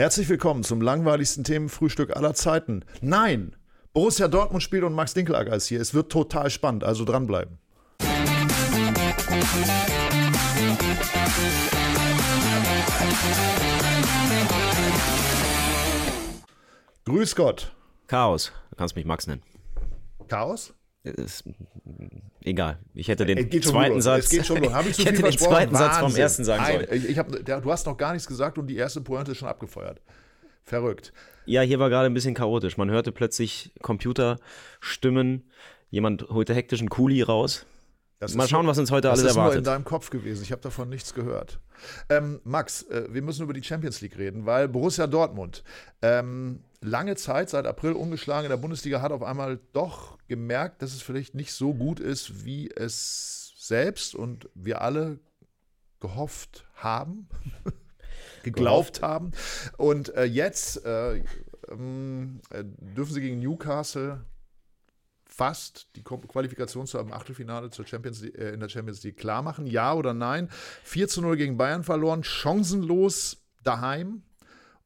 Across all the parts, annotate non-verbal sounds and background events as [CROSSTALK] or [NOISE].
Herzlich willkommen zum langweiligsten Themenfrühstück aller Zeiten. Nein, Borussia Dortmund spielt und Max Dinkelacker ist hier. Es wird total spannend, also dranbleiben. Grüß Gott. Chaos. Du kannst mich Max nennen. Chaos? Ist, egal. Ich hätte den zweiten los. Satz. Es geht schon ich [LAUGHS] zu ich viel hätte den zweiten Satz vom ersten sagen Ein- sollen. Ich, hab, der, du hast noch gar nichts gesagt und die erste Pointe ist schon abgefeuert. Verrückt. Ja, hier war gerade ein bisschen chaotisch. Man hörte plötzlich Computerstimmen. Jemand holte hektisch einen Kuli raus. Das Mal schauen, nur- was uns heute das alles ist nur in erwartet. deinem Kopf gewesen. Ich habe davon nichts gehört. Ähm, Max, äh, wir müssen über die Champions League reden, weil Borussia Dortmund ähm, lange Zeit, seit April ungeschlagen in der Bundesliga, hat auf einmal doch gemerkt, dass es vielleicht nicht so gut ist, wie es selbst und wir alle gehofft haben, [LAUGHS] geglaubt haben. Und äh, jetzt äh, äh, dürfen sie gegen Newcastle fast die Qualifikation zu einem Achtelfinale zur Champions League, äh, in der Champions League klar machen. Ja oder nein? 4 zu 0 gegen Bayern verloren, chancenlos daheim.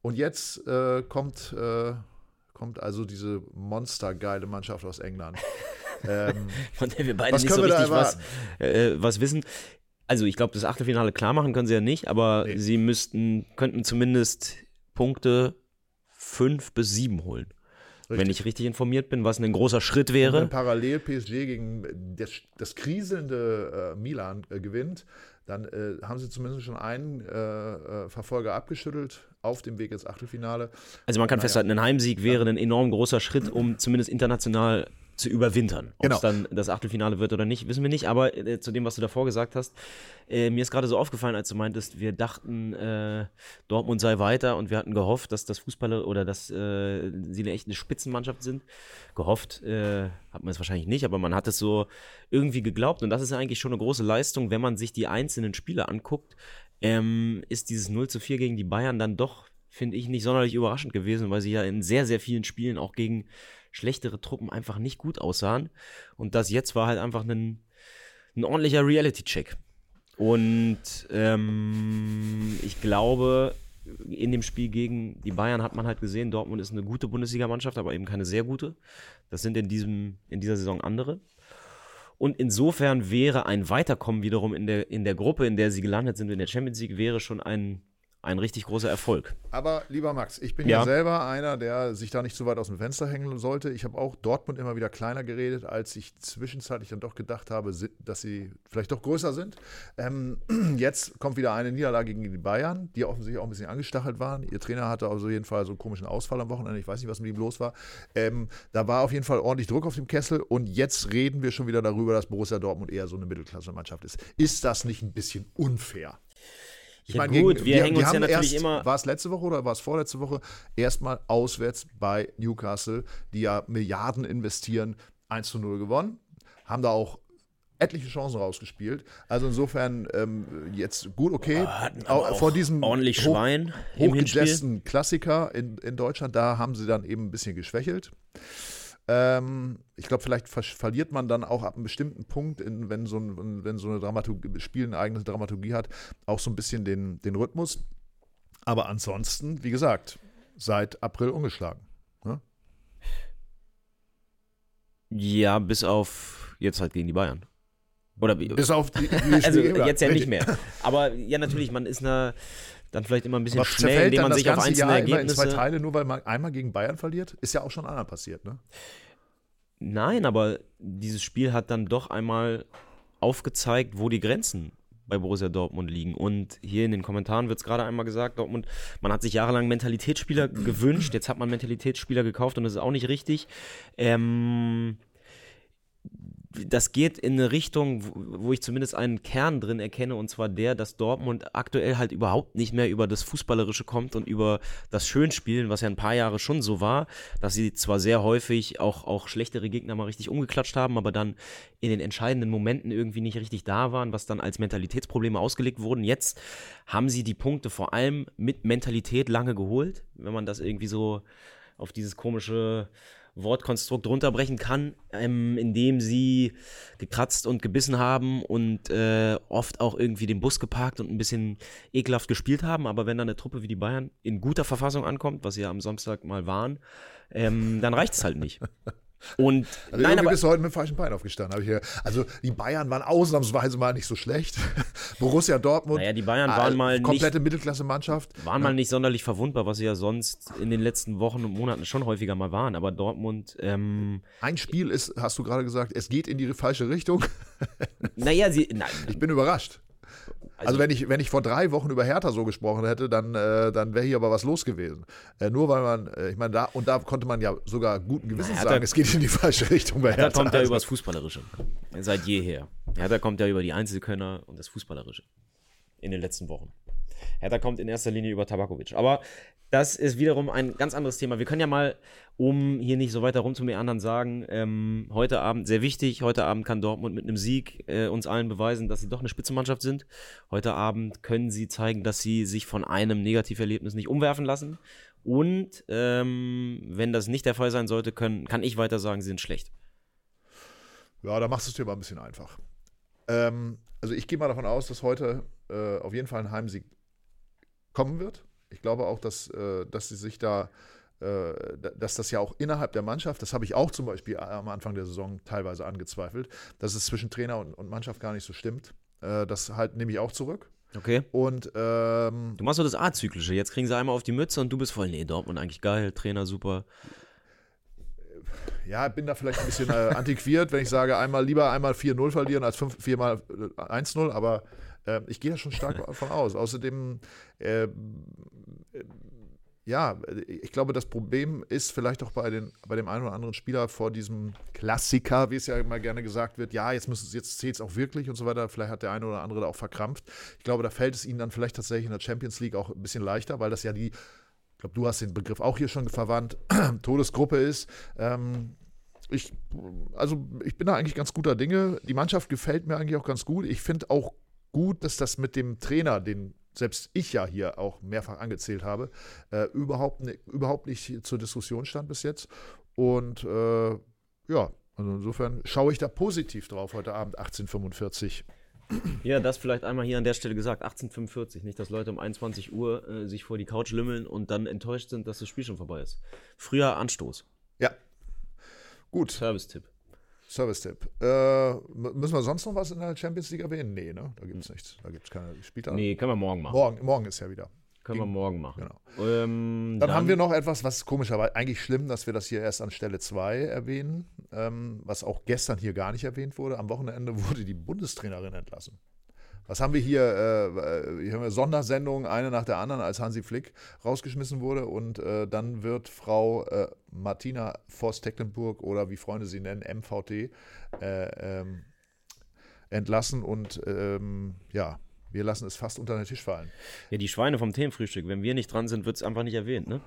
Und jetzt äh, kommt, äh, kommt also diese monstergeile Mannschaft aus England. [LAUGHS] ähm, Von der wir beide Was nicht so können wir da richtig was, äh, was wissen. Also ich glaube, das Achtelfinale klar machen können sie ja nicht, aber Nee. sie müssten, könnten zumindest Punkte fünf bis sieben holen. Wenn ich richtig informiert bin, was ein großer Schritt wäre. wenn parallel PSG gegen das, das kriselnde äh, Milan äh, gewinnt, dann äh, haben sie zumindest schon einen äh, äh, Verfolger abgeschüttelt auf dem Weg ins Achtelfinale. Also man kann Naja. festhalten, ein Heimsieg wäre ein enorm großer Schritt, um zumindest international zu überwintern. Ob Genau. es dann das Achtelfinale wird oder nicht, wissen wir nicht. Aber äh, zu dem, was du davor gesagt hast, äh, mir ist gerade so aufgefallen, als du meintest, wir dachten, äh, Dortmund sei weiter und wir hatten gehofft, dass das Fußballer oder dass äh, sie eine echte Spitzenmannschaft sind. Gehofft äh, hat man es wahrscheinlich nicht, aber man hat es so irgendwie geglaubt. Und das ist ja eigentlich schon eine große Leistung, wenn man sich die einzelnen Spiele anguckt. Ähm, ist dieses 0 zu 4 gegen die Bayern dann doch finde ich nicht sonderlich überraschend gewesen, weil sie ja in sehr, sehr vielen Spielen auch gegen schlechtere Truppen einfach nicht gut aussahen. Und das jetzt war halt einfach ein, ein ordentlicher Reality-Check. Und ähm, ich glaube, in dem Spiel gegen die Bayern hat man halt gesehen, Dortmund ist eine gute Bundesligamannschaft, aber eben keine sehr gute. Das sind in, diesem, in dieser Saison andere. Und insofern wäre ein Weiterkommen wiederum in der, in der Gruppe, in der sie gelandet sind, in der Champions League, wäre schon ein, ein richtig großer Erfolg. Aber lieber Max, ich bin ja. Ja. selber einer, der sich da nicht so weit aus dem Fenster hängen sollte. Ich habe auch Dortmund immer wieder kleiner geredet, als ich zwischenzeitlich dann doch gedacht habe, dass sie vielleicht doch größer sind. Ähm, [CLEARS THROAT] jetzt kommt wieder eine Niederlage gegen die Bayern, die offensichtlich auch ein bisschen angestachelt waren. Ihr Trainer hatte auf jeden Fall so einen komischen Ausfall am Wochenende. Ich weiß nicht, was mit ihm los war. Ähm, da war auf jeden Fall ordentlich Druck auf dem Kessel. Und jetzt reden wir schon wieder darüber, dass Borussia Dortmund eher so eine Mittelklasse-Mannschaft ist. Ist das nicht ein bisschen unfair? Ja, gut, wir hängen uns ja natürlich erst, immer- War es letzte Woche oder war es vorletzte Woche? Erstmal auswärts bei Newcastle, die ja Milliarden investieren, 1 zu 0 gewonnen. Haben da auch etliche Chancen rausgespielt. Also insofern ähm, jetzt gut, okay. hatten Au- aber auch Vor diesem ordentlich hoch- Schwein hochgejetzten Klassiker in, in Deutschland, da haben sie dann eben ein bisschen geschwächelt. Ähm, ich glaube, vielleicht ver verliert man dann auch ab einem bestimmten Punkt, in, wenn, so ein, wenn so eine Dramaturgie, Spiel eine eigene Dramaturgie hat, auch so ein bisschen den, den Rhythmus. Aber ansonsten, wie gesagt, seit April ungeschlagen. Ne? Ja, bis auf jetzt halt gegen die Bayern. Oder wie? Bis auf die, die [LAUGHS] also jetzt ja nicht [LAUGHS] mehr. Aber ja, natürlich, man ist na, dann vielleicht immer ein bisschen schnell, indem man sich auf einzelne Jahr immer in Ergebnisse. zwei Teile, nur weil man einmal gegen Bayern verliert? Ist ja auch schon anderen passiert, ne? Nein, aber dieses Spiel hat dann doch einmal aufgezeigt, wo die Grenzen bei Borussia Dortmund liegen. Und hier in den Kommentaren wird es gerade einmal gesagt, Dortmund, man hat sich jahrelang Mentalitätsspieler gewünscht, jetzt hat man Mentalitätsspieler gekauft und das ist auch nicht richtig. Ähm, das geht in eine Richtung, wo- ich zumindest einen Kern drin erkenne, und zwar der, dass Dortmund aktuell halt überhaupt nicht mehr über das Fußballerische kommt und über das Schönspielen, was ja ein paar Jahre schon so war, dass sie zwar sehr häufig auch, auch schlechtere Gegner mal richtig umgeklatscht haben, aber dann in den entscheidenden Momenten irgendwie nicht richtig da waren, was dann als Mentalitätsprobleme ausgelegt wurden. Jetzt haben sie die Punkte vor allem mit Mentalität lange geholt, wenn man das irgendwie so auf dieses komische Wortkonstrukt runterbrechen kann, ähm, indem sie gekratzt und gebissen haben und äh, oft auch irgendwie den Bus geparkt und ein bisschen ekelhaft gespielt haben. Aber wenn dann eine Truppe wie die Bayern in guter Verfassung ankommt, was sie ja am Samstag mal waren, ähm, dann reicht es halt nicht. Und also nein, aber bist du heute mit dem falschen Bein aufgestanden. Ich hier, also die Bayern waren ausnahmsweise mal nicht so schlecht. [LAUGHS] Borussia Dortmund. Naja, die Bayern waren äh, mal komplette Mittelklasse-Mannschaft. Waren ja. mal nicht sonderlich verwundbar, was sie ja sonst in den letzten Wochen und Monaten schon häufiger mal waren. Aber Dortmund. Ähm, Ein Spiel ist, hast du gerade gesagt, es geht in die falsche Richtung. [LAUGHS] naja, sie. Nein, ich bin überrascht. Also, also, wenn, ich, wenn ich vor drei Wochen über Hertha so gesprochen hätte, dann, äh, dann wäre hier aber was los gewesen. Äh, nur weil man, äh, ich meine, da und da konnte man ja sogar guten Gewissens sagen, es geht in die falsche Richtung bei Hertha. Hertha kommt ja also. über das Fußballerische. Seit jeher. Hertha kommt ja über die Einzelkönner und das Fußballerische. In den letzten Wochen. Hertha kommt in erster Linie über Tabakovic. Aber das ist wiederum ein ganz anderes Thema. Wir können ja mal, um hier nicht so weiter rumzumeandern, sagen, ähm, heute Abend, sehr wichtig, heute Abend kann Dortmund mit einem Sieg äh, uns allen beweisen, dass sie doch eine Spitzenmannschaft sind. Heute Abend können sie zeigen, dass sie sich von einem Negativerlebnis nicht umwerfen lassen. Und ähm, wenn das nicht der Fall sein sollte, können, kann ich weiter sagen, sie sind schlecht. Ja, da machst du es dir mal ein bisschen einfach. Ähm, also ich gehe mal davon aus, dass heute äh, auf jeden Fall ein Heimsieg kommen wird. Ich glaube auch, dass, äh, dass sie sich da, äh, dass das ja auch innerhalb der Mannschaft, das habe ich auch zum Beispiel am Anfang der Saison teilweise angezweifelt, dass es zwischen Trainer und, Mannschaft gar nicht so stimmt. Äh, das halt nehme ich auch zurück. Okay. Und ähm, du machst so das A-Zyklische. Jetzt kriegen sie einmal auf die Mütze und du bist voll, nee, Dortmund eigentlich geil, Trainer super. Ja, bin da vielleicht ein bisschen äh, antiquiert, wenn ich sage, einmal lieber einmal 4-0 verlieren als fünf, viermal 1-0, aber äh, ich gehe da schon stark [LAUGHS] davon aus. Außerdem, äh, ja, ich glaube, das Problem ist vielleicht auch bei, den, bei dem einen oder anderen Spieler vor diesem Klassiker, wie es ja immer gerne gesagt wird, ja, jetzt, jetzt zählt es auch wirklich und so weiter. Vielleicht hat der eine oder andere da auch verkrampft. Ich glaube, da fällt es ihnen dann vielleicht tatsächlich in der Champions League auch ein bisschen leichter, weil das ja die, ich glaube, du hast den Begriff auch hier schon verwandt, [CLEARS THROAT] Todesgruppe ist. Ähm, ich, also ich bin da eigentlich ganz guter Dinge. Die Mannschaft gefällt mir eigentlich auch ganz gut. Ich finde auch gut, dass das mit dem Trainer, den selbst ich ja hier auch mehrfach angezählt habe, äh, überhaupt, ne, überhaupt nicht zur Diskussion stand bis jetzt. Und äh, ja, also insofern schaue ich da positiv drauf heute Abend 1845. Ja, das vielleicht einmal hier an der Stelle gesagt, 1845, nicht, dass Leute um 21 Uhr äh, sich vor die Couch lümmeln und dann enttäuscht sind, dass das Spiel schon vorbei ist. Früher Anstoß. Ja. Gut. Service-Tipp. Service-Tipp. Äh, müssen wir sonst noch was in der Champions League erwähnen? Nee, ne? Da gibt es nichts. Da gibt es keine Spieltage. Nee, können wir morgen machen. Morgen, morgen ist ja wieder. Können wir morgen machen. Genau. Ähm, dann, dann, haben wir noch etwas, was komischerweise eigentlich schlimm, dass wir das hier erst an Stelle 2 erwähnen, ähm, was auch gestern hier gar nicht erwähnt wurde. Am Wochenende [LAUGHS] wurde die Bundestrainerin entlassen. Was haben wir hier? Äh, hier haben wir Sondersendungen, eine nach der anderen, als Hansi Flick rausgeschmissen wurde. Und äh, dann wird Frau äh, Martina Voss-Tecklenburg oder wie Freunde sie nennen, MVT, äh, ähm, entlassen. Und ähm, ja, wir lassen es fast unter den Tisch fallen. Ja, die Schweine vom Themenfrühstück. Wenn wir nicht dran sind, wird es einfach nicht erwähnt, ne?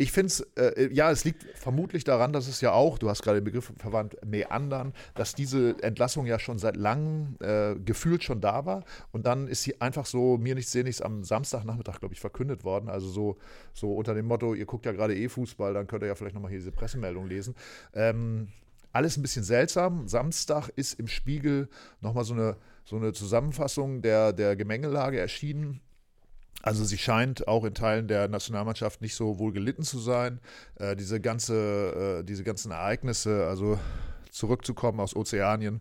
Ich finde es, äh, ja, es liegt vermutlich daran, dass es ja auch, du hast gerade den Begriff verwandt, Meandern, dass diese Entlassung ja schon seit langem äh, gefühlt schon da war. Und dann ist sie einfach so, mir nichts, seh nichts, am Samstagnachmittag, glaube ich, verkündet worden. Also so, so unter dem Motto, ihr guckt ja gerade eh Fußball, dann könnt ihr ja vielleicht nochmal hier diese Pressemeldung lesen. Ähm, alles ein bisschen seltsam. Samstag ist im Spiegel nochmal so eine, so eine Zusammenfassung der, der Gemengelage erschienen also sie scheint auch in Teilen der Nationalmannschaft nicht so wohl gelitten zu sein. Äh, diese, ganze, äh, diese ganzen Ereignisse, also zurückzukommen aus Ozeanien.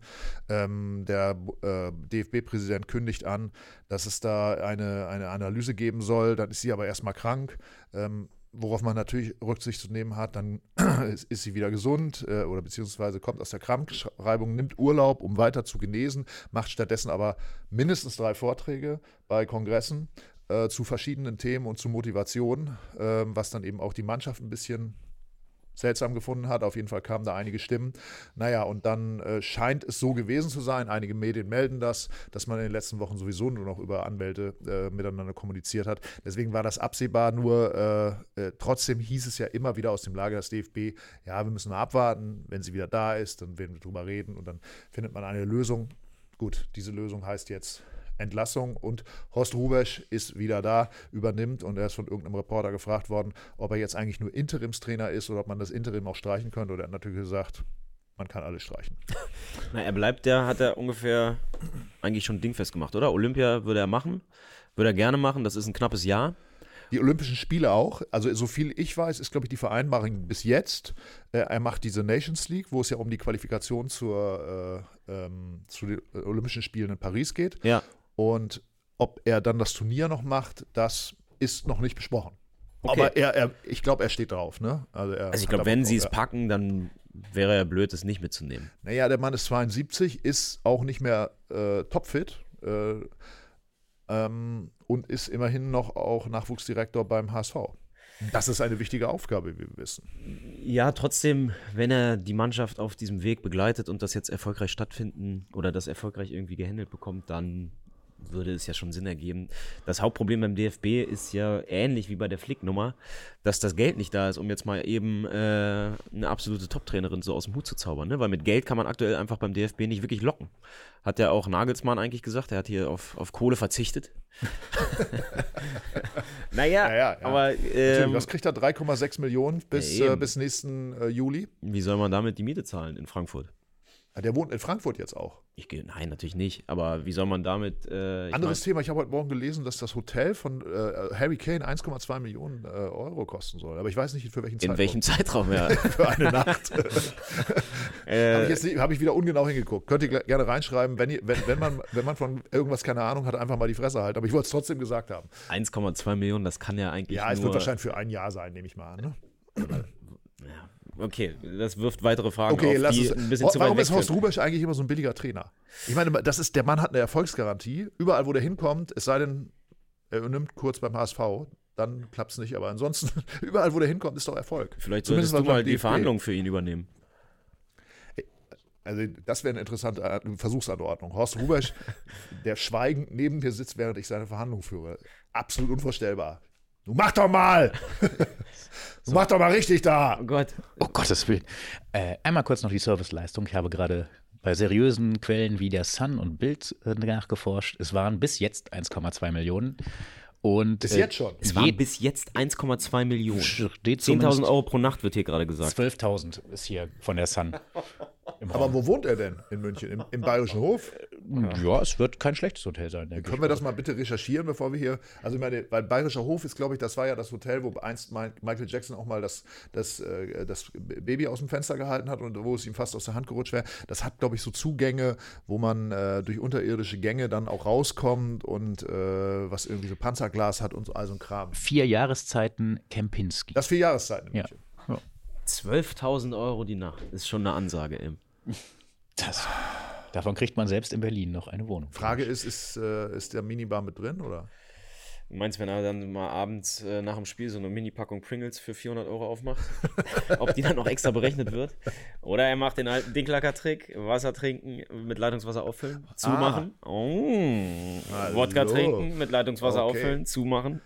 Ähm, der äh, DFB-Präsident kündigt an, dass es da eine, eine Analyse geben soll. Dann ist sie aber erstmal krank. Ähm, worauf man natürlich Rücksicht zu nehmen hat, dann [CLEARS THROAT] ist, sie wieder gesund äh, oder beziehungsweise kommt aus der Krankschreibung, nimmt Urlaub, um weiter zu genesen, macht stattdessen aber mindestens drei Vorträge bei Kongressen äh, zu verschiedenen Themen und zu Motivation, äh, was dann eben auch die Mannschaft ein bisschen seltsam gefunden hat. Auf jeden Fall kamen da einige Stimmen. Naja, und dann äh, scheint es so gewesen zu sein. Einige Medien melden das, dass man in den letzten Wochen sowieso nur noch über Anwälte äh, miteinander kommuniziert hat. Deswegen war das absehbar. Nur äh, äh trotzdem hieß es ja immer wieder aus dem Lager des DFB, ja, wir müssen mal abwarten. Wenn sie wieder da ist, dann werden wir drüber reden und dann findet man eine Lösung. Gut, diese Lösung heißt jetzt Entlassung und Horst Rubesch ist wieder da, übernimmt und er ist von irgendeinem Reporter gefragt worden, ob er jetzt eigentlich nur Interimstrainer ist oder ob man das Interim auch streichen könnte. Und er hat natürlich gesagt, man kann alles streichen. [LAUGHS] Na, er bleibt ja, hat er ungefähr eigentlich schon dingfest gemacht, oder? Olympia würde er machen, würde er gerne machen, das ist ein knappes Jahr. Die Olympischen Spiele auch. Also, so viel ich weiß, ist, glaube ich, die Vereinbarung bis jetzt. Äh, er macht diese Nations League, wo es ja um die Qualifikation zur, äh, ähm, zu den Olympischen Spielen in Paris geht. Ja. Und ob er dann das Turnier noch macht, das ist noch nicht besprochen. Okay. Aber er, er, ich glaube, er steht drauf. Ne? Also, also ich glaube, wenn sie es packen, dann wäre er blöd, es nicht mitzunehmen. Naja, der Mann ist 72, ist auch nicht mehr äh, topfit äh, ähm, und ist immerhin noch auch Nachwuchsdirektor beim HSV. Das ist eine wichtige Aufgabe, wie wir wissen. Ja, trotzdem, wenn er die Mannschaft auf diesem Weg begleitet und das jetzt erfolgreich stattfinden oder das erfolgreich irgendwie gehandelt bekommt, dann würde es ja schon Sinn ergeben. Das Hauptproblem beim DFB ist ja ähnlich wie bei der Flicknummer, dass das Geld nicht da ist, um jetzt mal eben äh, eine absolute Top-Trainerin so aus dem Hut zu zaubern. Ne? Weil mit Geld kann man aktuell einfach beim DFB nicht wirklich locken. Hat ja auch Nagelsmann eigentlich gesagt, er hat hier auf, auf Kohle verzichtet. [LAUGHS] naja, Ja, ja, ja. aber ähm, Was kriegt er? 3,6 Millionen bis, Ja, äh, bis nächsten äh, Juli? wie soll man damit die Miete zahlen in Frankfurt? Ja, der wohnt in Frankfurt jetzt auch. Ich gehe, nein, natürlich nicht. Aber wie soll man damit? Äh, ich Anderes Thema, ich habe heute Morgen gelesen, dass das Hotel von äh, Harry Kane 1,2 Millionen äh, Euro kosten soll. Aber ich weiß nicht, für welchen mein, in welchem Zeitraum? Ja. [LAUGHS] Für eine Nacht. [LAUGHS] äh, Habe ich, nicht- hab ich wieder ungenau hingeguckt. Könnt ihr gerne reinschreiben, wenn, ihr, wenn, wenn, man, wenn man von irgendwas keine Ahnung hat, einfach mal die Fresse halten. Aber ich wollte es trotzdem gesagt haben. 1,2 Millionen, das kann ja eigentlich Ja, es nur... wird wahrscheinlich für ein Jahr sein, nehme ich mal an. Ne? [CLEARS THROAT] Ja, okay, das wirft weitere Fragen Okay, auf, lass die es. ein bisschen zu Warum ist Horst. Rubesch eigentlich immer so ein billiger Trainer? Ich meine, das ist, der Mann hat eine Erfolgsgarantie. Überall, wo der hinkommt, es sei denn, er nimmt kurz beim HSV, dann klappt es nicht. Aber ansonsten, [LAUGHS] überall, wo der hinkommt, ist doch Erfolg. Vielleicht Zumindest solltest du was beim mal die. Verhandlungen für ihn übernehmen. Also, das wäre eine interessante Versuchsanordnung. Horst Rubesch, [LAUGHS] der schweigend neben mir sitzt, während ich seine Verhandlung führe. Absolut unvorstellbar. Du mach doch mal! [LAUGHS] Du mach doch mal richtig da! Oh Gott, Oh Gottes Willen. Äh, einmal kurz noch die Serviceleistung. Ich habe gerade bei seriösen Quellen wie der Sun und Bild äh, nachgeforscht. Es waren bis jetzt 1,2 Millionen. Und, Bis äh, jetzt schon. es waren bis jetzt 1,2 Millionen. steht 10.000 zumindest Euro pro Nacht wird hier gerade gesagt. 12.000 ist hier von der Sun. [LAUGHS] Aber wo wohnt er denn in München? Im, im Bayerischen Hof? ja, es wird kein schlechtes Hotel sein. Können wir das mal bitte recherchieren, bevor wir hier. Also, ich meine, weil Bayerischer Hof ist, glaube ich, das war ja das Hotel, wo einst Mi- Michael Jackson auch mal das, das, äh, das Baby aus dem Fenster gehalten hat und wo es ihm fast aus der Hand gerutscht wäre. Das hat, glaube ich, so Zugänge, wo man äh, durch unterirdische Gänge dann auch rauskommt und äh, was irgendwie so Panzerglas hat und so, all so ein Kram. Vier Jahreszeiten Kempinski. Das vier Jahreszeiten in. München. ja. 12.000 Euro die Nacht. Ist schon eine Ansage, eben. Das, davon kriegt man selbst in Berlin noch eine Wohnung. Frage ist, ist, äh, ist der Minibar mit drin oder? Du meinst, wenn er dann mal abends äh, nach dem Spiel so eine Mini-Packung Pringles für 400 Euro aufmacht? [LAUGHS] Ob die dann noch extra berechnet wird? Oder er macht den alten Dinklacker-Trick, Wasser trinken, mit Leitungswasser auffüllen, zumachen. Oh. Hallo. Wodka trinken, mit Leitungswasser Okay. auffüllen, zumachen,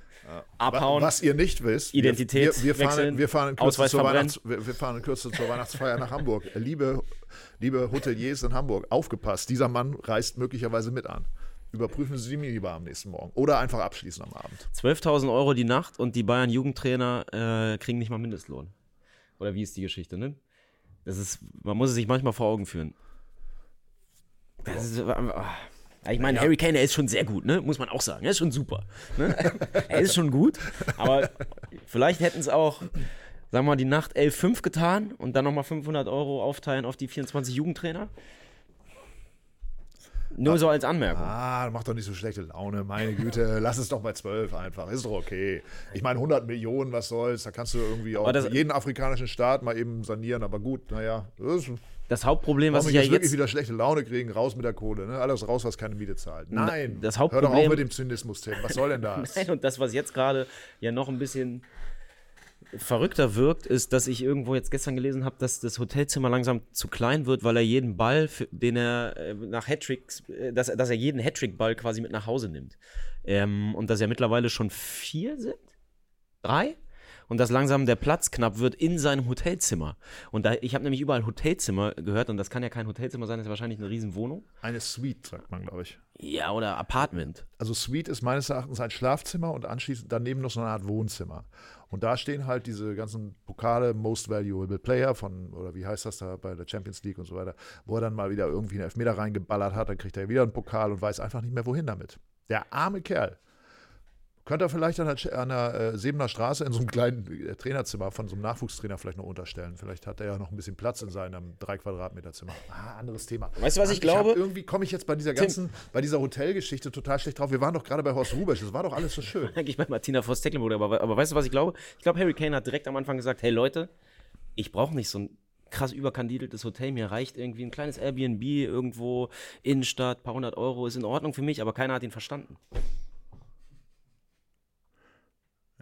abhauen. Was ihr nicht wisst, Identität wir, wir, fahren, wechseln, wir, fahren in Kürze zur verbrennen. Weihnachts, wir, wir fahren in Kürze zur Weihnachtsfeier nach Hamburg. [LAUGHS] Liebe, liebe Hoteliers in Hamburg, aufgepasst, dieser Mann reist möglicherweise mit an. Überprüfen Sie die Minibar am nächsten Morgen oder einfach abschließen am Abend. 12.000 Euro die Nacht und die Bayern-Jugendtrainer äh, kriegen nicht mal Mindestlohn. Oder wie ist die Geschichte, ne? Das ist, man muss es sich manchmal vor Augen führen. Das ist, ah. Ja, ich meine, Harry Kane, er ist schon sehr gut, ne? Muss man auch sagen. Er ist schon super. Ne? [LAUGHS] er ist schon gut, aber vielleicht hätten es auch, sagen wir mal, die Nacht 11,5 getan und dann nochmal 500 Euro aufteilen auf die 24 Jugendtrainer. Nur so als Anmerkung. Ah, mach doch nicht so schlechte Laune, meine Güte. Lass es doch bei 12 einfach. Ist doch okay. Ich meine, 100 Millionen, was soll's? Da kannst du irgendwie auch jeden afrikanischen Staat mal eben sanieren. Aber gut, naja. Das ist, Das Hauptproblem, was ich ja jetzt wirklich wieder schlechte Laune kriegen, raus mit der Kohle. Ne? Alles raus, was keine Miete zahlt. Nein. das Hör doch auf Hauptproblem- mit dem Zynismus, Tim. Was soll denn [LAUGHS] das? Nein, und das, was jetzt gerade ja noch ein bisschen verrückter wirkt, ist, dass ich irgendwo jetzt gestern gelesen habe, dass das Hotelzimmer langsam zu klein wird, weil er jeden Ball, den er äh, nach Hattricks, äh, dass, dass er jeden Hattrick-Ball quasi mit nach Hause nimmt. Ähm, und dass ja mittlerweile schon vier sind? Drei? Und dass langsam der Platz knapp wird in seinem Hotelzimmer. Und da, ich habe nämlich überall Hotelzimmer gehört und das kann ja kein Hotelzimmer sein, das ist wahrscheinlich eine Riesenwohnung. Eine Suite, sagt man, glaube ich. Ja, oder Apartment. Also Suite ist meines Erachtens ein Schlafzimmer und anschließend daneben noch so eine Art Wohnzimmer. Und da stehen halt diese ganzen Pokale, Most Valuable Player von, oder wie heißt das da bei der Champions League und so weiter, wo er dann mal wieder irgendwie einen Elfmeter reingeballert hat, dann kriegt er wieder einen Pokal und weiß einfach nicht mehr, wohin damit. Der arme Kerl. Könnte er vielleicht an der, an der äh, Sebener Straße in so einem kleinen äh, Trainerzimmer von so einem Nachwuchstrainer vielleicht noch unterstellen. Vielleicht hat er ja noch ein bisschen Platz in seinem 3 Quadratmeter Zimmer. Ah, anderes Thema. Weißt du, was ich hab glaube? irgendwie komme ich jetzt bei dieser ganzen, bei dieser Hotelgeschichte total schlecht drauf. Wir waren doch gerade bei Horst Rubesch. Das war doch alles so schön. [LAUGHS] Eigentlich bei Martina Voss Tecklenburg, aber, aber weißt du, was ich glaube? Ich glaube, Harry Kane hat direkt am Anfang gesagt: Hey Leute, ich brauche nicht so ein krass überkandideltes Hotel. Mir reicht irgendwie ein kleines Airbnb irgendwo Innenstadt, paar hundert Euro, ist in Ordnung für mich, aber keiner hat ihn verstanden.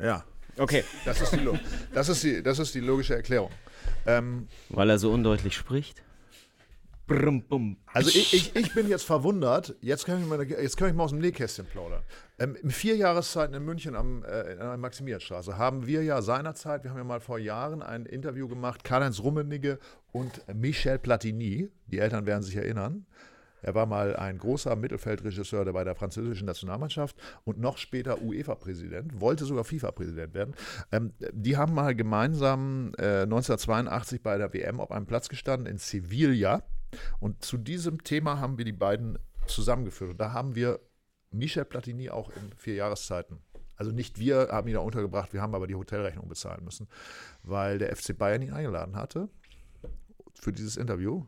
Ja, Okay. das ist die, Lo- das ist die, das ist die logische Erklärung. Ähm, Weil er so undeutlich spricht. Brum, bum. Also ich, ich, ich bin jetzt verwundert, jetzt kann ich mal, jetzt kann ich mal aus dem Nähkästchen plaudern. Ähm, in vier Jahreszeiten in München am, äh, in der Maximilianstraße haben wir ja seinerzeit, wir haben ja mal vor Jahren ein Interview gemacht, Karl-Heinz Rummenigge und Michel Platini, die Eltern werden sich erinnern. Er war mal ein großer Mittelfeldregisseur bei der französischen Nationalmannschaft und noch später UEFA-Präsident, wollte sogar FIFA-Präsident werden. Ähm, die haben mal gemeinsam äh, 1982 bei der WM auf einem Platz gestanden in Sevilla. Und zu diesem Thema haben wir die beiden zusammengeführt. Und da haben wir Michel Platini auch in vier Jahreszeiten. Also nicht wir haben ihn da untergebracht, wir haben aber die Hotelrechnung bezahlen müssen, weil der FC Bayern ihn eingeladen hatte für dieses Interview.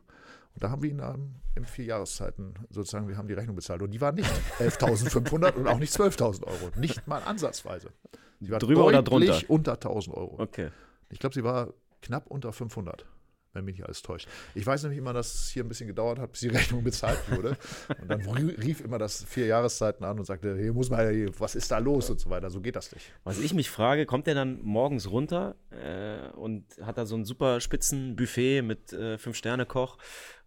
Und da haben wir ihn ähm, in vier Jahreszeiten sozusagen, wir haben die Rechnung bezahlt. Und die war nicht [LAUGHS] 11.500 und auch nicht 12.000 Euro. Nicht mal ansatzweise. Sie war Drüber oder deutlich unter 1.000 Euro. Okay. Ich glaube, sie war knapp unter 500, wenn mich nicht alles täuscht. Ich weiß nämlich immer, dass es hier ein bisschen gedauert hat, bis die [LAUGHS] Rechnung bezahlt wurde. Und dann rief immer das vier Jahreszeiten an und sagte, hier muss man, was ist da los und so weiter. So geht das nicht. Was ich mich frage, kommt der dann morgens runter äh, und hat da so ein super spitzen Buffet mit äh, Fünf-Sterne-Koch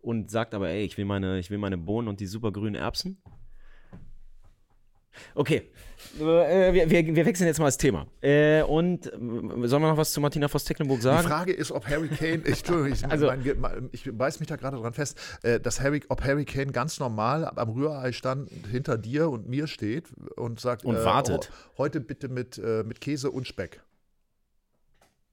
und sagt aber, ey, ich will meine, ich will meine Bohnen und die super grünen Erbsen? Okay, äh, wir, wir, wir wechseln jetzt mal das Thema. Äh, und äh, sollen wir noch was zu Martina Voss-Tecklenburg Die sagen? Frage ist, ob Harry Kane, ich, ich, [LAUGHS] Also- mein, ich beiß mich da gerade dran fest, dass Harry, ob Harry Kane ganz normal am Rührei stand, hinter dir und mir steht und sagt, Und äh, wartet. ho- heute bitte mit, mit Käse und Speck.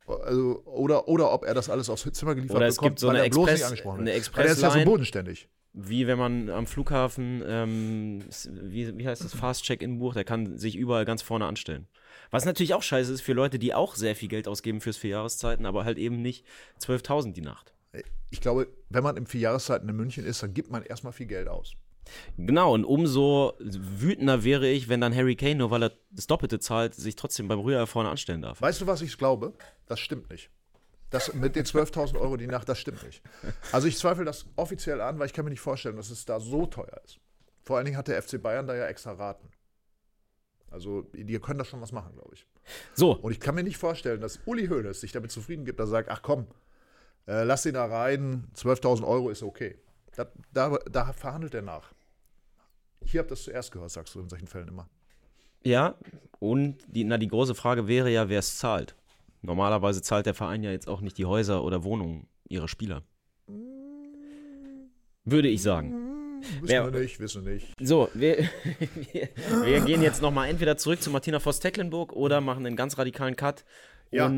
Also, oder, oder ob er das alles aufs Zimmer geliefert Oder es bekommt, gibt so weil eine er bloß Express- nicht angesprochen eine wird. Weil er ist ja so bodenständig. Wie wenn man am Flughafen, ähm, wie, wie heißt das, Fast-Check-In bucht, der kann sich überall ganz vorne anstellen. Was natürlich auch scheiße ist für Leute, die auch sehr viel Geld ausgeben fürs Vierjahreszeiten, aber halt eben nicht 12.000 die Nacht. Ich glaube, wenn man im Vierjahreszeiten in München ist, dann gibt man erstmal viel Geld aus. Genau, und umso wütender wäre ich, wenn dann Harry Kane, nur weil er das Doppelte zahlt, sich trotzdem beim Rührei vorne anstellen darf. Weißt du, was ich glaube? Das stimmt nicht. Das mit den 12.000 Euro die Nacht, das stimmt nicht. Also ich zweifle das offiziell an, weil ich kann mir nicht vorstellen, dass es da so teuer ist. Vor allen Dingen hat der FC Bayern da ja extra Raten. Also die können da schon was machen, glaube ich. So, Und ich kann mir nicht vorstellen, dass Uli Hoeneß sich damit zufrieden gibt, dass er sagt, ach komm, äh, lass ihn da rein, 12.000 Euro ist okay. Da, da, da verhandelt er nach. Hier habt ihr das zuerst gehört, sagst du in solchen Fällen immer. ja, und die, na, die große Frage wäre ja, wer es zahlt. Normalerweise zahlt der Verein ja jetzt auch nicht die Häuser oder Wohnungen ihrer Spieler. Würde ich sagen. Wissen Wer- wir nicht, wissen wir nicht. So, wir, [LAUGHS] wir, wir gehen jetzt nochmal entweder zurück zu Martina Voss-Tecklenburg oder machen einen ganz radikalen Cut. Ja.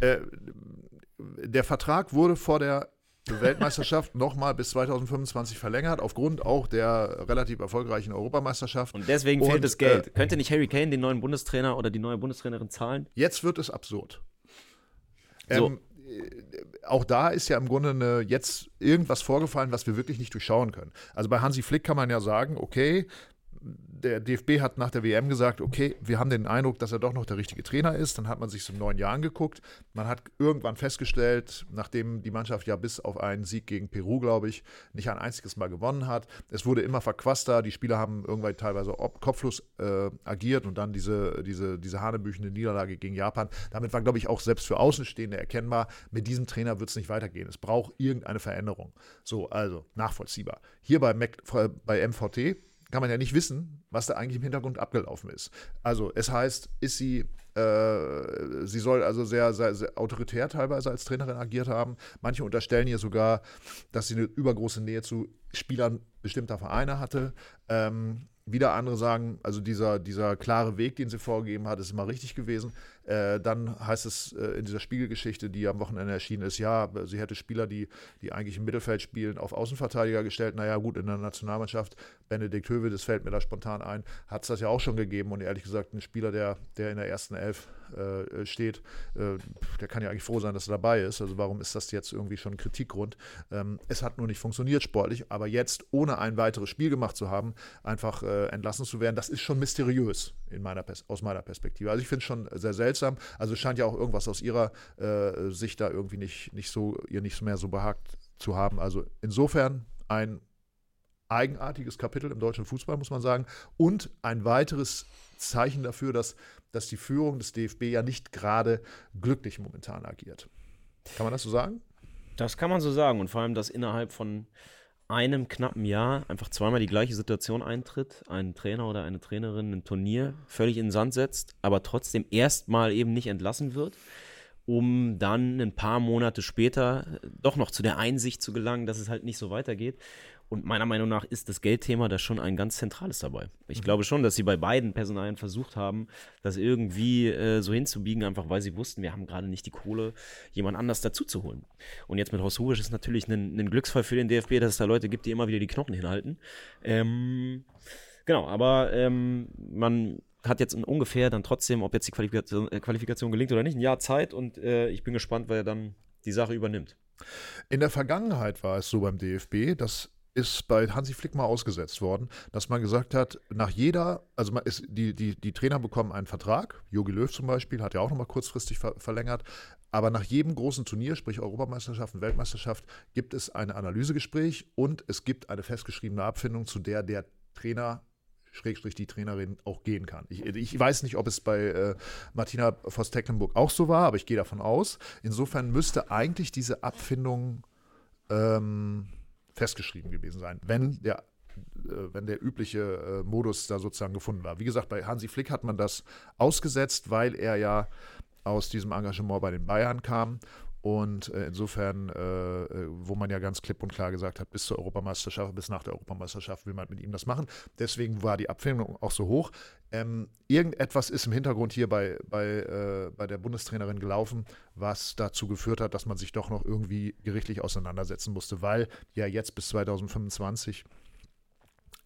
Äh, der Vertrag wurde vor der Weltmeisterschaft [LAUGHS] nochmal bis 2025 verlängert, aufgrund auch der relativ erfolgreichen Europameisterschaft. Und deswegen Und, fehlt das Geld. Könnte nicht Harry Kane den neuen Bundestrainer oder die neue Bundestrainerin zahlen? Jetzt wird es absurd. So. Ähm, äh, auch da ist ja im Grunde eine, jetzt irgendwas vorgefallen, was wir wirklich nicht durchschauen können. Also bei Hansi Flick kann man ja sagen, okay, der DFB hat nach der WM gesagt, okay, wir haben den Eindruck, dass er doch noch der richtige Trainer ist. Dann hat man sich im neuen Jahr angeguckt. Man hat irgendwann festgestellt, nachdem die Mannschaft ja bis auf einen Sieg gegen Peru, glaube ich, nicht ein einziges Mal gewonnen hat. Es wurde immer verquaster. Die Spieler haben irgendwann teilweise kopflos äh, agiert und dann diese, diese, diese hanebüchende Niederlage gegen Japan. Damit war, glaube ich, auch selbst für Außenstehende erkennbar, mit diesem Trainer wird es nicht weitergehen. Es braucht irgendeine Veränderung. So, also nachvollziehbar. Hier bei, Mac, bei MVT kann man ja nicht wissen, was da eigentlich im Hintergrund abgelaufen ist. Also es heißt, ist sie Äh, sie soll also sehr, sehr, sehr, autoritär teilweise als Trainerin agiert haben. Manche unterstellen ihr sogar, dass sie eine übergroße Nähe zu Spielern bestimmter Vereine hatte. Ähm, wieder andere sagen, also dieser, dieser klare Weg, den sie vorgegeben hat, ist immer richtig gewesen. Äh, dann heißt es äh, in dieser Spiegelgeschichte, die am Wochenende erschienen ist, ja, sie hätte Spieler, die, die eigentlich im Mittelfeld spielen, auf Außenverteidiger gestellt. Naja, gut, in der Nationalmannschaft, Benedikt Höwe, das fällt mir da spontan ein, hat es das ja auch schon gegeben. Und ehrlich gesagt, ein Spieler, der, der in der ersten Elf äh, steht, äh, der kann ja eigentlich froh sein, dass er dabei ist. Also warum ist das jetzt irgendwie schon ein Kritikgrund? Ähm, es hat nur nicht funktioniert sportlich, aber jetzt, ohne ein weiteres Spiel gemacht zu haben, einfach entlassen zu werden, das ist schon mysteriös in meiner, aus meiner Perspektive. Also ich finde es schon sehr seltsam. Also es scheint ja auch irgendwas aus ihrer äh, Sicht da irgendwie nicht, nicht so, ihr nicht mehr so behagt zu haben. Also insofern ein eigenartiges Kapitel im deutschen Fußball, muss man sagen. Und ein weiteres Zeichen dafür, dass, dass die Führung des DFB ja nicht gerade glücklich momentan agiert. Kann man das so sagen? Das kann man so sagen. Und vor allem, dass innerhalb von einem knappen Jahr einfach zweimal die gleiche Situation eintritt, ein Trainer oder eine Trainerin ein Turnier völlig in den Sand setzt, aber trotzdem erstmal eben nicht entlassen wird, um dann ein paar Monate später doch noch zu der Einsicht zu gelangen, dass es halt nicht so weitergeht. Und meiner Meinung nach ist das Geldthema da schon ein ganz zentrales dabei. Ich glaube schon, dass sie bei beiden Personalien versucht haben, das irgendwie äh, so hinzubiegen, einfach weil sie wussten, wir haben gerade nicht die Kohle, jemand anders dazu zu holen. Und jetzt mit Horst Rubisch ist natürlich ein, ein, Glücksfall für den DFB, dass es da Leute gibt, die immer wieder die Knochen hinhalten. Ähm, genau, aber ähm, man hat jetzt ungefähr dann trotzdem, ob jetzt die Qualifikation, äh, Qualifikation gelingt oder nicht, ein Jahr Zeit und äh, ich bin gespannt, weil er dann die Sache übernimmt. In der Vergangenheit war es so beim DFB, dass ist bei Hansi Flick mal ausgesetzt worden, dass man gesagt hat, nach jeder, also ist, die, die, die Trainer bekommen einen Vertrag, Jogi Löw zum Beispiel, hat ja auch nochmal kurzfristig ver verlängert, aber nach jedem großen Turnier, sprich Europameisterschaft und Weltmeisterschaft, gibt es ein Analysegespräch und es gibt eine festgeschriebene Abfindung, zu der der Trainer Schrägstrich die Trainerin auch gehen kann. Ich, ich weiß nicht, ob es bei äh, Martina Voss-Tecklenburg auch so war, aber ich gehe davon aus. Insofern müsste eigentlich diese Abfindung ähm, festgeschrieben gewesen sein, wenn der äh, wenn der übliche äh, Modus da sozusagen gefunden war. Wie gesagt, bei Hansi Flick hat man das ausgesetzt, weil er ja aus diesem Engagement bei den Bayern kam und äh, insofern, äh, äh, wo man ja ganz klipp und klar gesagt hat, bis zur Europameisterschaft, bis nach der Europameisterschaft will man mit ihm das machen. Deswegen war die Abfindung auch so hoch. Ähm, irgendetwas ist im Hintergrund hier bei, bei, äh, bei der Bundestrainerin gelaufen, was dazu geführt hat, dass man sich doch noch irgendwie gerichtlich auseinandersetzen musste, weil ja jetzt bis 2025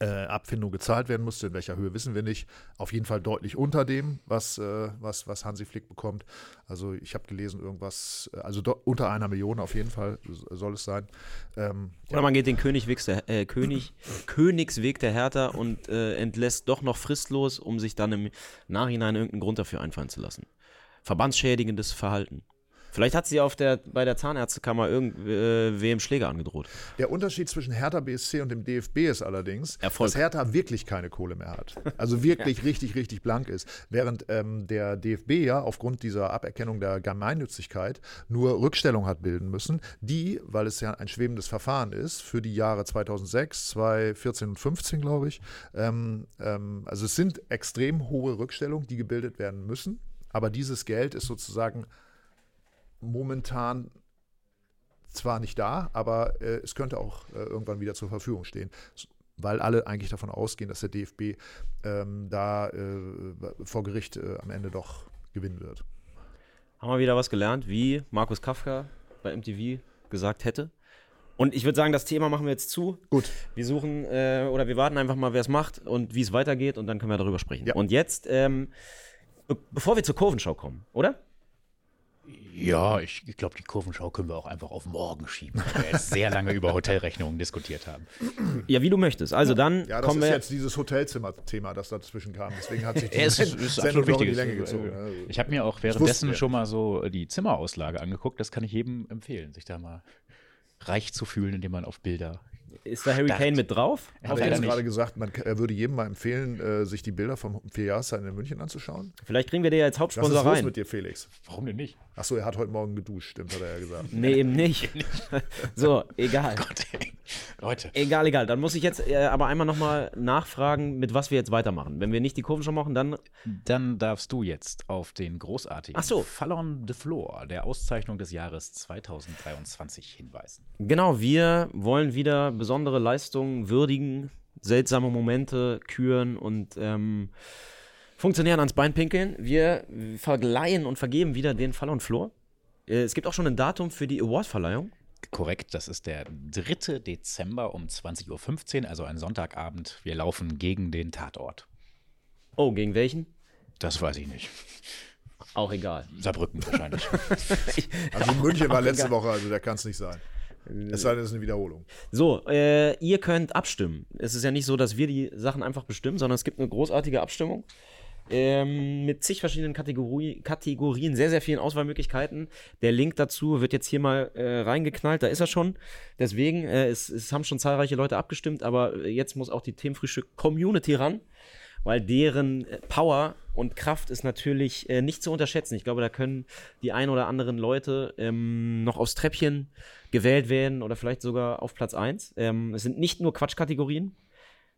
äh, Abfindung gezahlt werden musste. In welcher Höhe wissen wir nicht. Auf jeden Fall deutlich unter dem, was, äh, was, was Hansi Flick bekommt. Also ich habe gelesen, irgendwas, äh, also unter einer Million auf jeden Fall soll es sein. Ähm, Oder ja. man geht den Königsweg der, äh, König, [CLEARS THROAT] Königsweg der Hertha und äh, entlässt doch noch fristlos, um sich dann im Nachhinein irgendeinen Grund dafür einfallen zu lassen. Verbandsschädigendes Verhalten. Vielleicht hat sie auf der, bei der Zahnärztekammer irgendwem äh, Schläger angedroht. Der Unterschied zwischen Hertha BSC und dem DFB ist allerdings, Erfolg. dass Hertha wirklich keine Kohle mehr hat. Also wirklich [LAUGHS] ja. richtig, richtig blank ist. Während ähm, der DFB ja aufgrund dieser Aberkennung der Gemeinnützigkeit nur Rückstellung hat bilden müssen, die, weil es ja ein schwebendes Verfahren ist, für die Jahre 2006, 2014 und 2015, glaube ich. Ähm, ähm, also es sind extrem hohe Rückstellungen, die gebildet werden müssen. Aber dieses Geld ist sozusagen momentan zwar nicht da, aber äh, es könnte auch äh, irgendwann wieder zur Verfügung stehen, weil alle eigentlich davon ausgehen, dass der DFB ähm, da äh, vor Gericht äh, am Ende doch gewinnen wird. Haben wir wieder was gelernt, wie Markus Kafka bei MTV gesagt hätte. Und ich würde sagen, das Thema machen wir jetzt zu. Gut. Wir suchen äh, oder wir warten einfach mal, wer es macht und wie es weitergeht und dann können wir darüber sprechen. Ja. Und jetzt, ähm, be bevor wir zur Kurvenschau kommen, oder? Ja, ich, ich glaube, die Kurvenschau können wir auch einfach auf morgen schieben, weil wir jetzt sehr lange über Hotelrechnungen diskutiert haben. Ja, wie du möchtest. Also dann ja, das kommen ist wir jetzt dieses Hotelzimmer-Thema, das dazwischen kam. Deswegen hat sich die [LAUGHS] es ist, ist Sendung in die Länge gezogen. Ich habe mir auch währenddessen wusste, schon mal so die Zimmerauslage angeguckt. Das kann ich jedem empfehlen, sich da mal reich zu fühlen, indem man auf Bilder ist da Harry Kane mit drauf? Hat er jetzt gerade gesagt, man, er würde jedem mal empfehlen, äh, sich die Bilder vom Vierjahreszeit in München anzuschauen? Vielleicht kriegen wir ja als Hauptsponsor rein. Was ist los mit dir, Felix? Warum denn nicht? Achso, er hat heute Morgen geduscht, stimmt, hat er ja gesagt. Nee, eben nicht. [LAUGHS] so, egal. Gott. Leute. Egal, egal. Dann muss ich jetzt äh, aber einmal nochmal nachfragen, mit was wir jetzt weitermachen. Wenn wir nicht die Kurven schon machen, dann. Dann darfst du jetzt auf den großartigen Ach so. Fallon de Flor, der Auszeichnung des Jahres 2023 hinweisen. Genau, wir wollen wieder besondere Leistungen würdigen, seltsame Momente küren und ähm, Funktionären ans Bein pinkeln. Wir verleihen und vergeben wieder den Fall und Flor. Äh, Es gibt auch schon ein Datum für die Awardverleihung. Korrekt, das ist der 3. Dezember um 20.15 Uhr, also ein Sonntagabend. Wir laufen gegen den Tatort. Oh, gegen welchen? Das weiß ich nicht. Auch egal. Saarbrücken wahrscheinlich. [LAUGHS] Also München war letzte egal. Woche, also der kann es nicht sein. Es sei denn, es ist eine Wiederholung. So, äh, ihr könnt abstimmen. Es ist ja nicht so, dass wir die Sachen einfach bestimmen, sondern es gibt eine großartige Abstimmung ähm, mit zig verschiedenen Kategorie, Kategorien, sehr, sehr vielen Auswahlmöglichkeiten. Der Link dazu wird jetzt hier mal äh, reingeknallt, da ist er schon. Deswegen, äh, es, es haben schon zahlreiche Leute abgestimmt, aber jetzt muss auch die Themenfrühstück-Community ran, weil deren äh, Power und Kraft ist natürlich äh, nicht zu unterschätzen. Ich glaube, da können die ein oder anderen Leute ähm, noch aufs Treppchen gewählt werden oder vielleicht sogar auf Platz 1. Ähm, es sind nicht nur Quatschkategorien.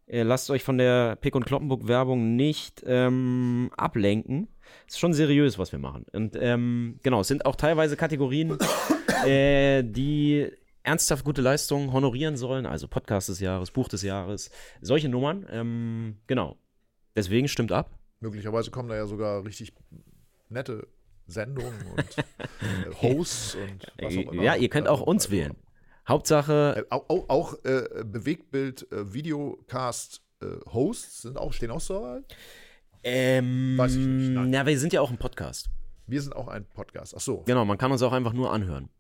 Äh, lasst euch von der Pick- und Kloppenburg-Werbung nicht ähm, ablenken. Es ist schon seriös, was wir machen. Und ähm, genau, es sind auch teilweise Kategorien, [COUGHS] äh, die ernsthaft gute Leistungen honorieren sollen. Also Podcast des Jahres, Buch des Jahres, solche Nummern. Ähm, genau. Deswegen stimmt ab. Möglicherweise kommen da ja sogar richtig nette Sendungen und [LAUGHS] äh, Hosts und was auch immer. Ja, ihr könnt auch uns Also, wählen. Hauptsache, Äh, auch auch, äh, Bewegtbild, äh, Videocast, äh, Hosts sind auch, stehen auch zur Wahl. ähm, Weiß ich nicht, nein. ja, wir sind ja auch ein Podcast. Wir sind auch ein Podcast. Ach so. Genau, man kann uns auch einfach nur anhören.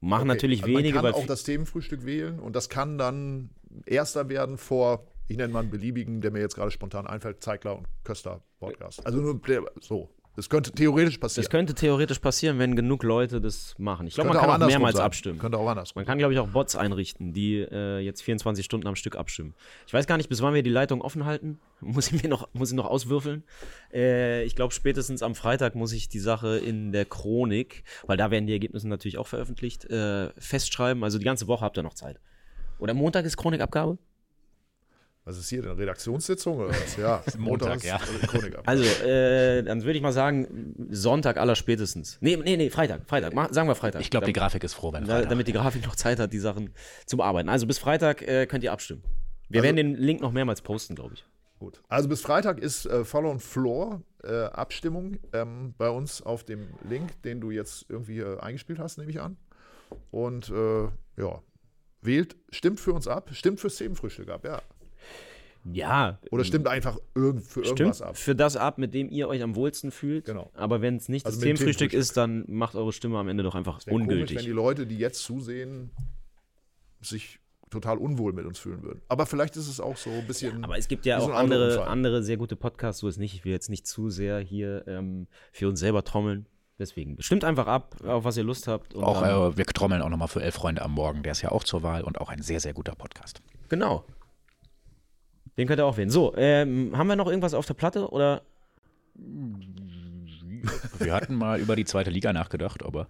Machen Okay. natürlich Also wenige, Man kann auch das Themenfrühstück wählen und das kann dann erster werden vor, ich nenne mal einen beliebigen, der mir jetzt gerade spontan einfällt, Zeigler und Köster Podcast. Also nur so. Das könnte theoretisch passieren. das könnte theoretisch passieren, wenn genug Leute das machen. Ich glaube, man kann auch mehrmals sein. abstimmen. Könnte auch andersrum. Man kann, glaube ich, auch Bots einrichten, die äh, jetzt 24 Stunden am Stück abstimmen. Ich weiß gar nicht, bis wann wir die Leitung offen halten. [LAUGHS] Muss ich mir noch, muss ich noch auswürfeln. Äh, ich glaube, spätestens am Freitag muss ich die Sache in der Chronik, weil da werden die Ergebnisse natürlich auch veröffentlicht, äh, festschreiben. Also die ganze Woche habt ihr noch Zeit. Oder Montag ist Chronikabgabe? Was ist hier, eine Redaktionssitzung oder was? Ja, [LAUGHS] Montag, ja. Also, äh, dann würde ich mal sagen, Sonntag aller spätestens. Nee, nee, nee, Freitag, Freitag. Mach, sagen wir Freitag. Ich glaube, die Grafik ist froh, wenn Freitag. damit die Grafik noch Zeit hat, die Sachen zu bearbeiten. Also bis Freitag äh, könnt ihr abstimmen. Wir Also- werden den Link noch mehrmals posten, glaube ich. Gut. Also bis Freitag ist äh, Follow and Floor äh, Abstimmung ähm, bei uns auf dem Link, den du jetzt irgendwie äh, eingespielt hast, nehme ich an. Und äh, ja, wählt, stimmt für uns ab, stimmt fürs Themenfrühstück ab, ja. Ja, Oder stimmt einfach irgend, für stimmt irgendwas ab. für das ab, mit dem ihr euch am wohlsten fühlt. Genau. Aber wenn es nicht Also das Themenfrühstück ist, dann macht eure Stimme am Ende doch einfach Wäre komisch, ungültig. wenn die Leute, die jetzt zusehen, sich total unwohl mit uns fühlen würden. Aber vielleicht ist es auch so ein bisschen. Aber es gibt ja auch andere, andere sehr gute Podcasts, so ist nicht. Ich will jetzt nicht zu sehr hier ähm, für uns selber trommeln. Deswegen stimmt einfach ab, auf was ihr Lust habt. und auch, äh, wir trommeln auch nochmal für Elf Freunde am Morgen. Der ist ja auch zur Wahl und auch ein sehr, sehr guter Podcast. Genau. Den könnt ihr auch wählen. So, ähm, haben wir noch irgendwas auf der Platte oder? Wir hatten mal über die zweite Liga nachgedacht, aber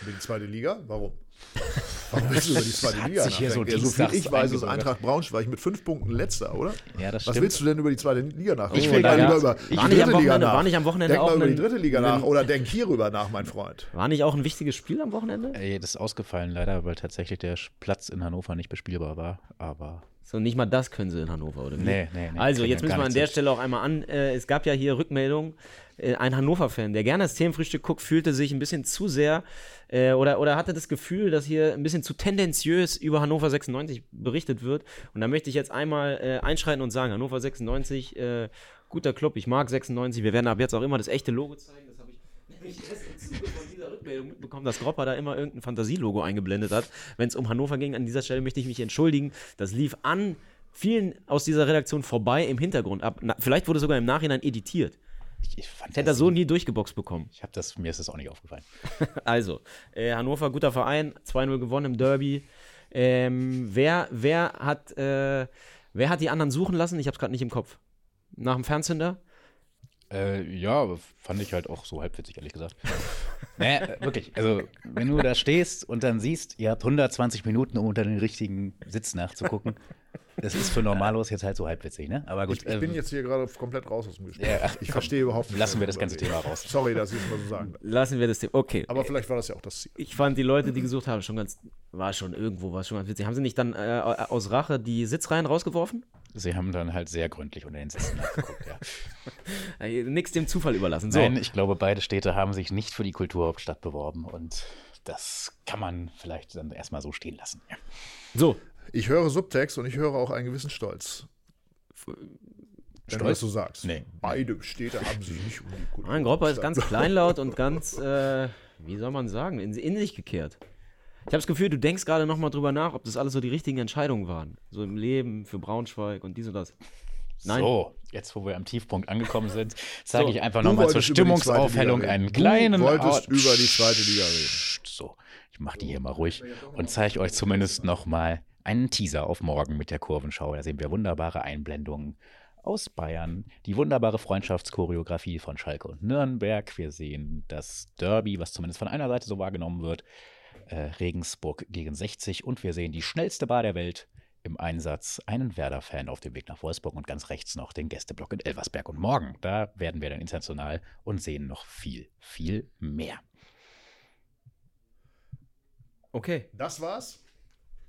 Über die zweite Liga? Warum? [LAUGHS] Warum willst du über die zweite Liga hier so nachdenken? Ja, so viel ich weiß, ist. Eintracht Braunschweig mit fünf Punkten letzter, oder? ja, das Was stimmt. willst du denn über die zweite Liga nach? Ich Oh, denke da mal lieber über war die nicht am dritte Liga Wochenende- nach. war nicht am Wochenende denk mal auch über die dritte Liga nach oder denk hierüber nach, mein Freund. War nicht auch ein wichtiges Spiel am Wochenende? Ey, das ist ausgefallen leider, weil tatsächlich der Platz in Hannover nicht bespielbar war. Aber So, nicht mal das können sie in Hannover, oder? wie? Nee, nee, nee, Also, jetzt müssen wir an der. Stelle auch einmal an. Äh, es gab ja hier Rückmeldungen. Äh, ein Hannover-Fan, der gerne das Themenfrühstück guckt, fühlte sich ein bisschen zu sehr äh, oder, oder hatte das Gefühl, dass hier ein bisschen zu tendenziös über Hannover 96 berichtet wird. Und da möchte ich jetzt einmal äh, einschreiten und sagen: Hannover 96, äh, guter Club, ich mag 96. Wir werden ab jetzt auch immer das echte Logo zeigen. Das habe ich nämlich erst im Zuge von dieser Rückmeldung mitbekommen, dass Gropper da immer irgendein Fantasielogo eingeblendet hat. Wenn es um Hannover ging, an dieser Stelle möchte ich mich entschuldigen. Das lief an vielen aus dieser Redaktion vorbei im Hintergrund ab. Na, vielleicht wurde sogar im Nachhinein editiert. ich, ich fand Ich hätte das so nie durchgeboxt bekommen. Ich habe das, mir ist das auch nicht aufgefallen. [LAUGHS] Also, äh, Hannover, guter Verein, 2-0 gewonnen im Derby. Ähm, wer, wer, hat, äh, wer hat die anderen suchen lassen? Ich habe es gerade nicht im Kopf. Nach dem Fernzünder? Äh, ja, fand ich halt auch so halbwitzig, ehrlich gesagt. [LAUGHS] naja, wirklich. Also, wenn du da stehst und dann siehst, ihr habt 120 Minuten, um unter den richtigen Sitz nachzugucken. Das ist für Normalos jetzt halt so halbwitzig, ne? Aber gut. Ich, ich bin äh, jetzt hier gerade komplett raus aus dem Gespräch. Ja, ach, ich verstehe überhaupt nicht. lassen wir das ganze Thema raus. Sorry, dass ich es mal so sagen darf. Lassen wir das Thema. Okay. Aber vielleicht war das ja auch das Ziel. Ich fand die Leute, die gesucht haben, schon ganz, war schon irgendwo, war schon ganz witzig. Haben sie nicht dann äh, aus Rache die Sitzreihen rausgeworfen? Sie haben dann halt sehr gründlich unter den Sitzen nachgeguckt, ja. [LAUGHS] Äh, nix dem Zufall überlassen. So. Nein, ich glaube, beide Städte haben sich nicht für die Kulturhauptstadt beworben und das kann man vielleicht dann erstmal so stehen lassen. Ja. So. Ich höre Subtext und ich höre auch einen gewissen Stolz. Wenn du Stolz? das so sagst. Nee. Beide Städte haben sich nicht um die Kultur. Mein Gropper ist ganz [LAUGHS] kleinlaut und ganz, äh, wie soll man sagen, in, in sich gekehrt. Ich habe das Gefühl, du denkst gerade nochmal drüber nach, ob das alles so die richtigen Entscheidungen waren. So im Leben, für Braunschweig und dies und das. Nein. So, jetzt wo wir am Tiefpunkt angekommen sind, [LAUGHS] zeige So, ich einfach nochmal zur Stimmungsaufhellung einen kleinen Du wolltest Out- über die zweite Liga reden. So, ich mache die hier mal ruhig und zeige euch zumindest nochmal einen Teaser auf morgen mit der Kurvenschau. Da sehen wir wunderbare Einblendungen aus Bayern, die wunderbare Freundschaftschoreografie von Schalke und Nürnberg. Wir sehen das Derby, was zumindest von einer Seite so wahrgenommen wird. Äh, Regensburg gegen 60 und wir sehen die schnellste Bar der Welt im Einsatz, einen Werder-Fan auf dem Weg nach Wolfsburg und ganz rechts noch den Gästeblock in Elversberg. Und morgen, da werden wir dann international und sehen noch viel, viel mehr. Okay, Das war's.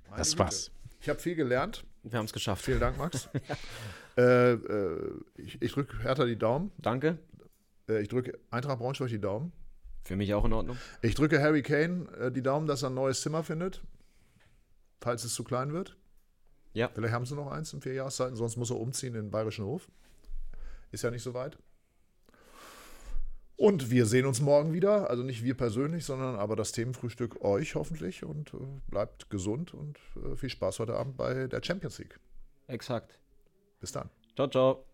Meine Das Güte. war's. Ich habe viel gelernt. wir haben es geschafft. Vielen Dank, Max. [LAUGHS] äh, äh, ich ich drücke Hertha die Daumen. Danke. Äh, ich drücke Eintracht Braunschweig die Daumen. Für mich auch in Ordnung. Ich drücke Harry Kane äh, die Daumen, dass er ein neues Zimmer findet. Falls es zu klein wird. Ja. Vielleicht haben sie noch eins in vier Jahreszeiten, sonst muss er umziehen in den Bayerischen Hof. Ist ja nicht so weit. Und wir sehen uns morgen wieder. Also nicht wir persönlich, sondern aber das Themenfrühstück euch hoffentlich. Und äh, bleibt gesund und äh, viel Spaß heute Abend bei der Champions League. Exakt. Bis dann. Ciao, ciao.